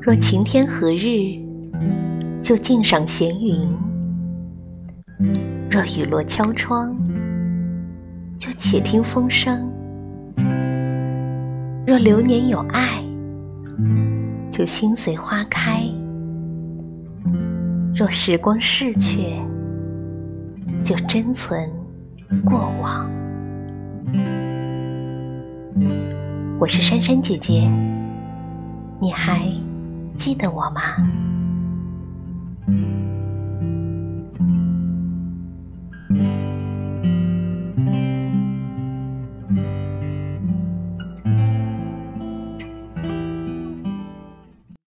若晴天何日，就静赏闲云；若雨落敲窗，就且听风声；若流年有爱，就心随花开；若时光逝去，就珍存过往。我是珊珊姐姐，你还记得我吗？